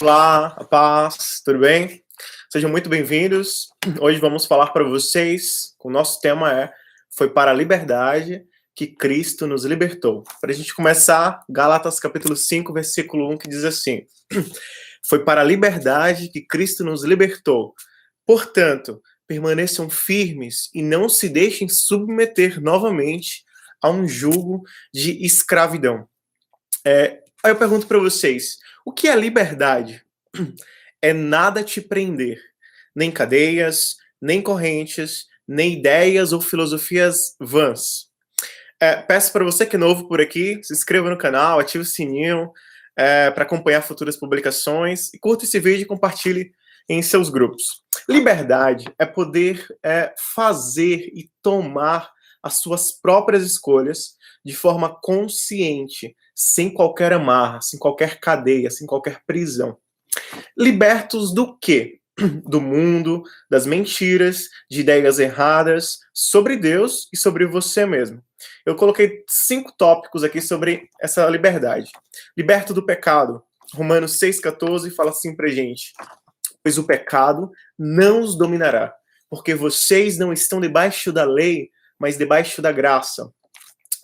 Olá, a paz, tudo bem? Sejam muito bem-vindos. Hoje vamos falar para vocês, o nosso tema é Foi para a liberdade que Cristo nos libertou. Para a gente começar, Gálatas capítulo 5, versículo 1, que diz assim: Foi para a liberdade que Cristo nos libertou. Portanto, permaneçam firmes e não se deixem submeter novamente a um jugo de escravidão. É, aí eu pergunto para vocês: o que é liberdade? É nada te prender, nem cadeias, nem correntes, nem ideias ou filosofias vãs. É, peço para você que é novo por aqui, se inscreva no canal, ative o sininho é, para acompanhar futuras publicações e curta esse vídeo e compartilhe em seus grupos. Liberdade é poder é, fazer e tomar as suas próprias escolhas de forma consciente, sem qualquer amarra, sem qualquer cadeia, sem qualquer prisão. Libertos do quê? Do mundo, das mentiras, de ideias erradas sobre Deus e sobre você mesmo. Eu coloquei cinco tópicos aqui sobre essa liberdade. Liberto do pecado. Romanos 6,14 fala assim pra gente: Pois o pecado não os dominará, porque vocês não estão debaixo da lei, mas debaixo da graça.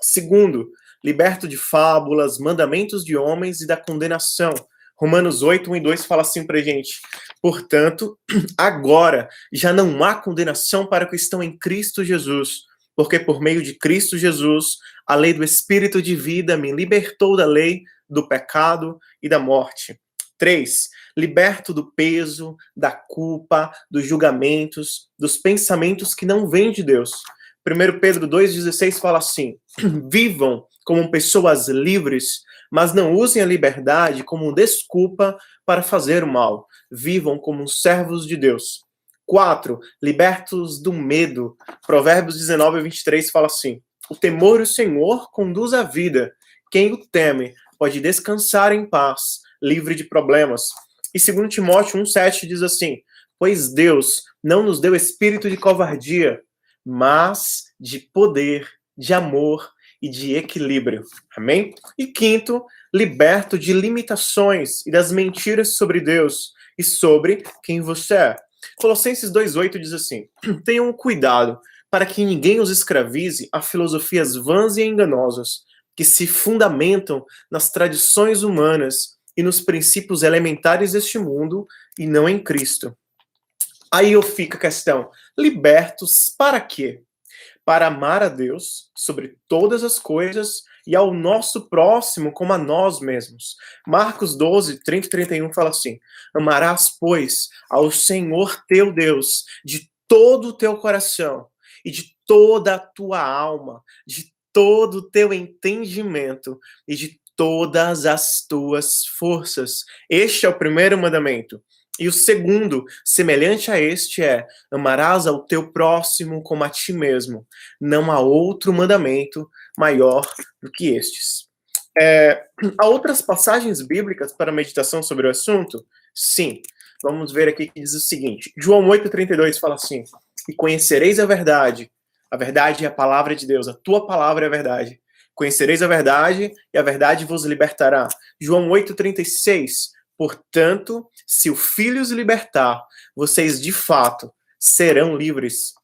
Segundo, liberto de fábulas, mandamentos de homens e da condenação. Romanos 8, 1 e 2 fala assim pra gente: Portanto, agora já não há condenação para os que estão em Cristo Jesus, porque por meio de Cristo Jesus, a lei do Espírito de vida me libertou da lei, do pecado e da morte. 3. Liberto do peso, da culpa, dos julgamentos, dos pensamentos que não vêm de Deus. 1 Pedro 2,16 fala assim: Vivam como pessoas livres, mas não usem a liberdade como desculpa para fazer o mal. Vivam como servos de Deus. 4. Libertos do medo. Provérbios 19, 23 fala assim: O temor do Senhor conduz à vida. Quem o teme pode descansar em paz, livre de problemas. E 2 Timóteo 1,7 diz assim: Pois Deus não nos deu espírito de covardia, mas de poder, de amor e de equilíbrio. Amém? E quinto, liberto de limitações e das mentiras sobre Deus e sobre quem você é. Colossenses 2:8 diz assim: Tenham cuidado para que ninguém os escravize a filosofias vãs e enganosas que se fundamentam nas tradições humanas e nos princípios elementares deste mundo e não em Cristo. Aí eu fico a questão: libertos para quê? Para amar a Deus sobre todas as coisas e ao nosso próximo como a nós mesmos. Marcos 12, 30 e 31 fala assim: Amarás, pois, ao Senhor teu Deus de todo o teu coração e de toda a tua alma, de todo o teu entendimento e de todas as tuas forças. Este é o primeiro mandamento. E o segundo, semelhante a este, é: amarás ao teu próximo como a ti mesmo. Não há outro mandamento maior do que estes. É, há outras passagens bíblicas para meditação sobre o assunto? Sim. Vamos ver aqui que diz o seguinte: João 8,32 fala assim: E conhecereis a verdade. A verdade é a palavra de Deus, a tua palavra é a verdade. Conhecereis a verdade e a verdade vos libertará. João 8,36 Portanto, se o Filho os libertar, vocês de fato serão livres.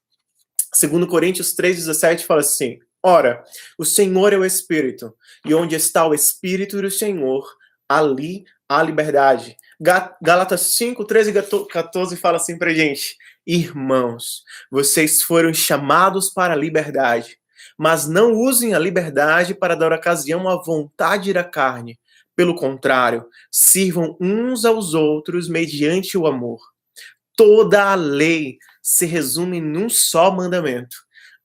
Segundo Coríntios 3:17 fala assim: Ora, o Senhor é o Espírito, e onde está o Espírito do Senhor, ali há liberdade. Gálatas 5, 13 e 14 fala assim pra gente: Irmãos, vocês foram chamados para a liberdade, mas não usem a liberdade para dar ocasião à vontade da carne, pelo contrário, sirvam uns aos outros mediante o amor. Toda a lei se resume num só mandamento: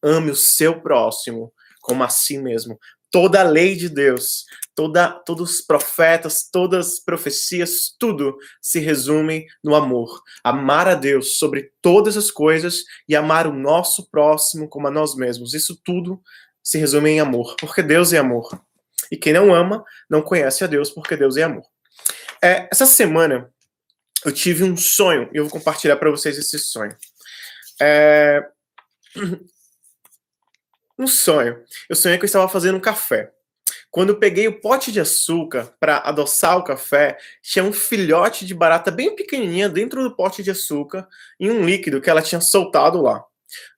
ame o seu próximo como a si mesmo. Toda a lei de Deus, toda, todos os profetas, todas as profecias, tudo se resume no amor. Amar a Deus sobre todas as coisas e amar o nosso próximo como a nós mesmos. Isso tudo se resume em amor, porque Deus é amor. E quem não ama, não conhece a Deus, porque Deus é amor. É, essa semana, eu tive um sonho, e eu vou compartilhar para vocês esse sonho. É... Um sonho. Eu sonhei que eu estava fazendo um café. Quando eu peguei o pote de açúcar para adoçar o café, tinha um filhote de barata bem pequenininha dentro do pote de açúcar e um líquido que ela tinha soltado lá.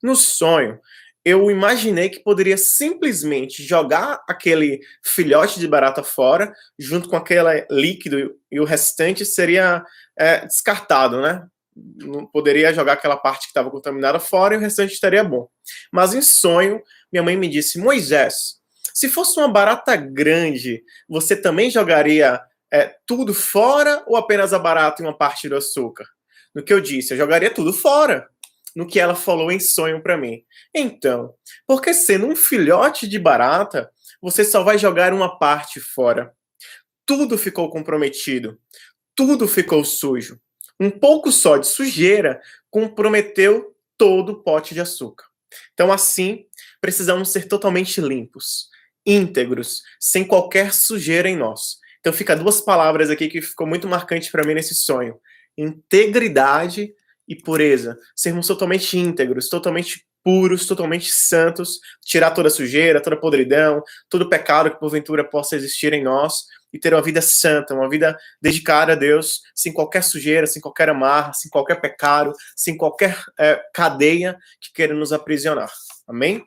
No sonho, eu imaginei que poderia simplesmente jogar aquele filhote de barata fora, junto com aquele líquido, e o restante seria é, descartado, né? Não poderia jogar aquela parte que estava contaminada fora e o restante estaria bom. Mas em sonho, minha mãe me disse: Moisés, se fosse uma barata grande, você também jogaria é, tudo fora ou apenas a barata e uma parte do açúcar? No que eu disse, eu jogaria tudo fora. No que ela falou em sonho para mim. Então, porque sendo um filhote de barata, você só vai jogar uma parte fora. Tudo ficou comprometido. Tudo ficou sujo. Um pouco só de sujeira comprometeu todo o pote de açúcar. Então, assim, precisamos ser totalmente limpos íntegros, sem qualquer sujeira em nós. Então fica duas palavras aqui que ficou muito marcante para mim nesse sonho: integridade e pureza. Sermos totalmente íntegros, totalmente puros, totalmente santos, tirar toda sujeira, toda podridão, todo pecado que porventura possa existir em nós e ter uma vida santa, uma vida dedicada a Deus, sem qualquer sujeira, sem qualquer amarra, sem qualquer pecado, sem qualquer é, cadeia que queira nos aprisionar. Amém?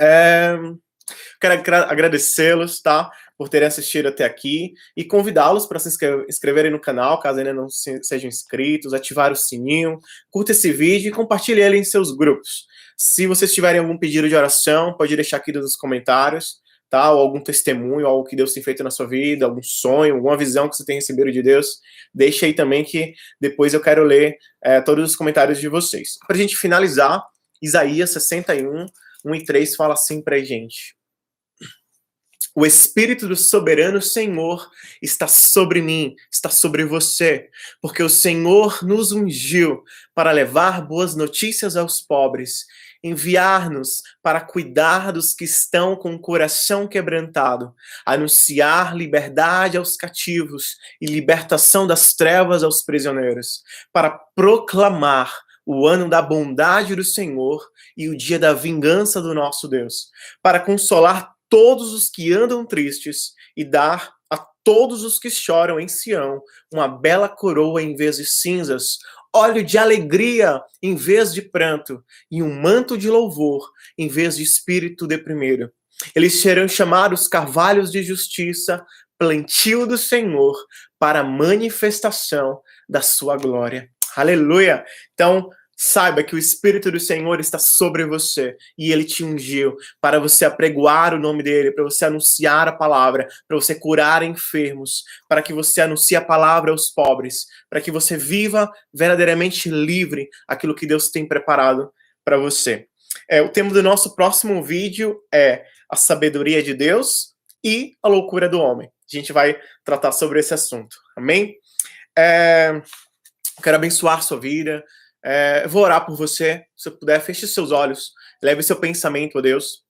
É... Quero agradecê-los, tá? Por terem assistido até aqui e convidá-los para se inscreverem no canal, caso ainda não sejam inscritos, ativar o sininho, curta esse vídeo e compartilhe ele em seus grupos. Se vocês tiverem algum pedido de oração, pode deixar aqui nos comentários, tá? Ou algum testemunho, algo que Deus tem feito na sua vida, algum sonho, alguma visão que você tem recebido de Deus, deixe aí também que depois eu quero ler é, todos os comentários de vocês. Para a gente finalizar, Isaías 61, 1 e 3 fala assim para a gente. O Espírito do soberano Senhor está sobre mim, está sobre você, porque o Senhor nos ungiu para levar boas notícias aos pobres, enviar-nos para cuidar dos que estão com o coração quebrantado, anunciar liberdade aos cativos e libertação das trevas aos prisioneiros, para proclamar o ano da bondade do Senhor e o dia da vingança do nosso Deus, para consolar todos os que andam tristes e dar a todos os que choram em Sião uma bela coroa em vez de cinzas, óleo de alegria em vez de pranto e um manto de louvor em vez de espírito deprimido. Eles serão chamados carvalhos de justiça, plantio do Senhor para manifestação da sua glória. Aleluia! Então, Saiba que o Espírito do Senhor está sobre você e ele te ungiu para você apregoar o nome dele, para você anunciar a palavra, para você curar enfermos, para que você anuncie a palavra aos pobres, para que você viva verdadeiramente livre aquilo que Deus tem preparado para você. É, o tema do nosso próximo vídeo é a sabedoria de Deus e a loucura do homem. A gente vai tratar sobre esse assunto. Amém? É, quero abençoar sua vida é, vou orar por você. Se puder, feche seus olhos. Leve seu pensamento a Deus.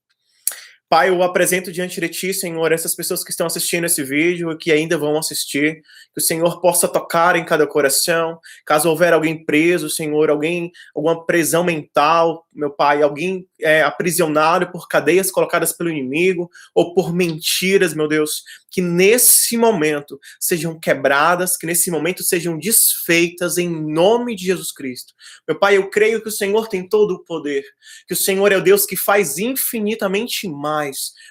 Pai, eu apresento diante de Ti, Senhor, essas pessoas que estão assistindo esse vídeo e que ainda vão assistir, que o Senhor possa tocar em cada coração, caso houver alguém preso, Senhor, alguém, alguma prisão mental, meu Pai, alguém é, aprisionado por cadeias colocadas pelo inimigo ou por mentiras, meu Deus, que nesse momento sejam quebradas, que nesse momento sejam desfeitas em nome de Jesus Cristo. Meu Pai, eu creio que o Senhor tem todo o poder, que o Senhor é o Deus que faz infinitamente mais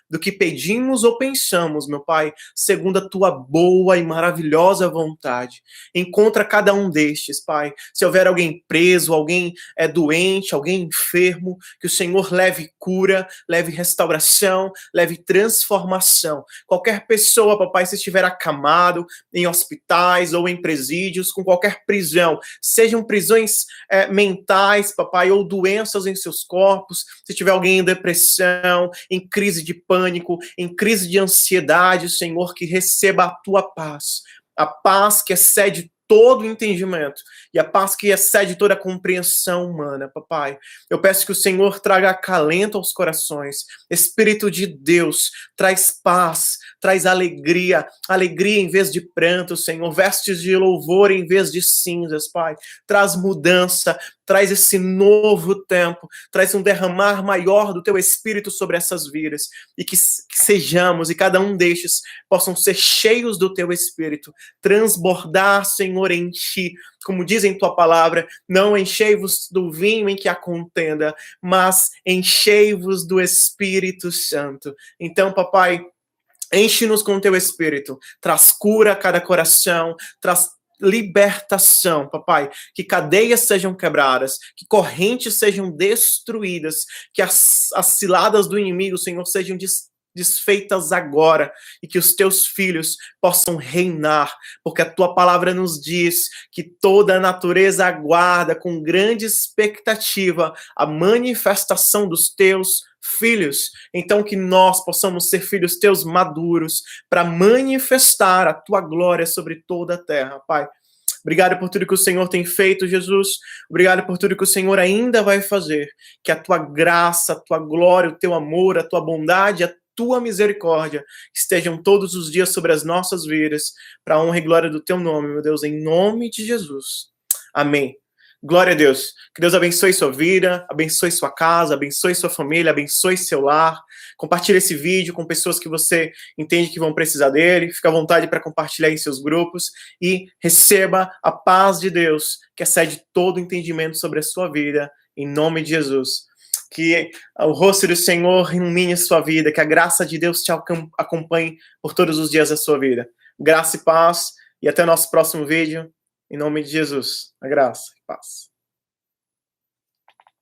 do que pedimos ou pensamos, meu Pai, segundo a tua boa e maravilhosa vontade. Encontra cada um destes, Pai. Se houver alguém preso, alguém é doente, alguém enfermo, que o Senhor leve cura, leve restauração, leve transformação. Qualquer pessoa pessoa, papai, se estiver acamado em hospitais ou em presídios, com qualquer prisão, sejam prisões é, mentais, papai, ou doenças em seus corpos, se tiver alguém em depressão, em crise de pânico, em crise de ansiedade, Senhor, que receba a tua paz. A paz que excede todo entendimento e a paz que excede toda a compreensão humana, papai. Eu peço que o Senhor traga acalento aos corações. Espírito de Deus, traz paz, traz alegria, alegria em vez de pranto, Senhor, vestes de louvor em vez de cinzas, Pai. Traz mudança, traz esse novo tempo, traz um derramar maior do teu espírito sobre essas vidas. E que, sejamos e cada um destes possam ser cheios do teu espírito, transbordar, Senhor, em ti, como diz em tua palavra, não enchei-vos do vinho em que há contenda, mas enchei-vos do Espírito Santo. Então, papai, Enche-nos com teu espírito, traz cura a cada coração, traz libertação, papai, que cadeias sejam quebradas, que correntes sejam destruídas, que as, as ciladas do inimigo, Senhor, sejam des, desfeitas agora e que os teus filhos possam reinar, porque a tua palavra nos diz que toda a natureza aguarda com grande expectativa a manifestação dos teus filhos. Então, que nós possamos ser filhos teus maduros para manifestar a tua glória sobre toda a terra, Pai. Obrigado por tudo que o Senhor tem feito, Jesus. Obrigado por tudo que o Senhor ainda vai fazer. Que a tua graça, a tua glória, o teu amor, a tua bondade, a tua misericórdia estejam todos os dias sobre as nossas vidas, para a honra e glória do teu nome, meu Deus, em nome de Jesus. Amém. Glória a Deus. Que Deus abençoe sua vida, abençoe sua casa, abençoe sua família, abençoe seu lar. Compartilhe esse vídeo com pessoas que você entende que vão precisar dele. Fique à vontade para compartilhar em seus grupos e receba a paz de Deus, que excede todo entendimento sobre a sua vida, em nome de Jesus. Que o rosto do Senhor ilumine a sua vida, que a graça de Deus te acompanhe por todos os dias da sua vida. Graça e paz, e até o nosso próximo vídeo. Em nome de Jesus, a graça e paz.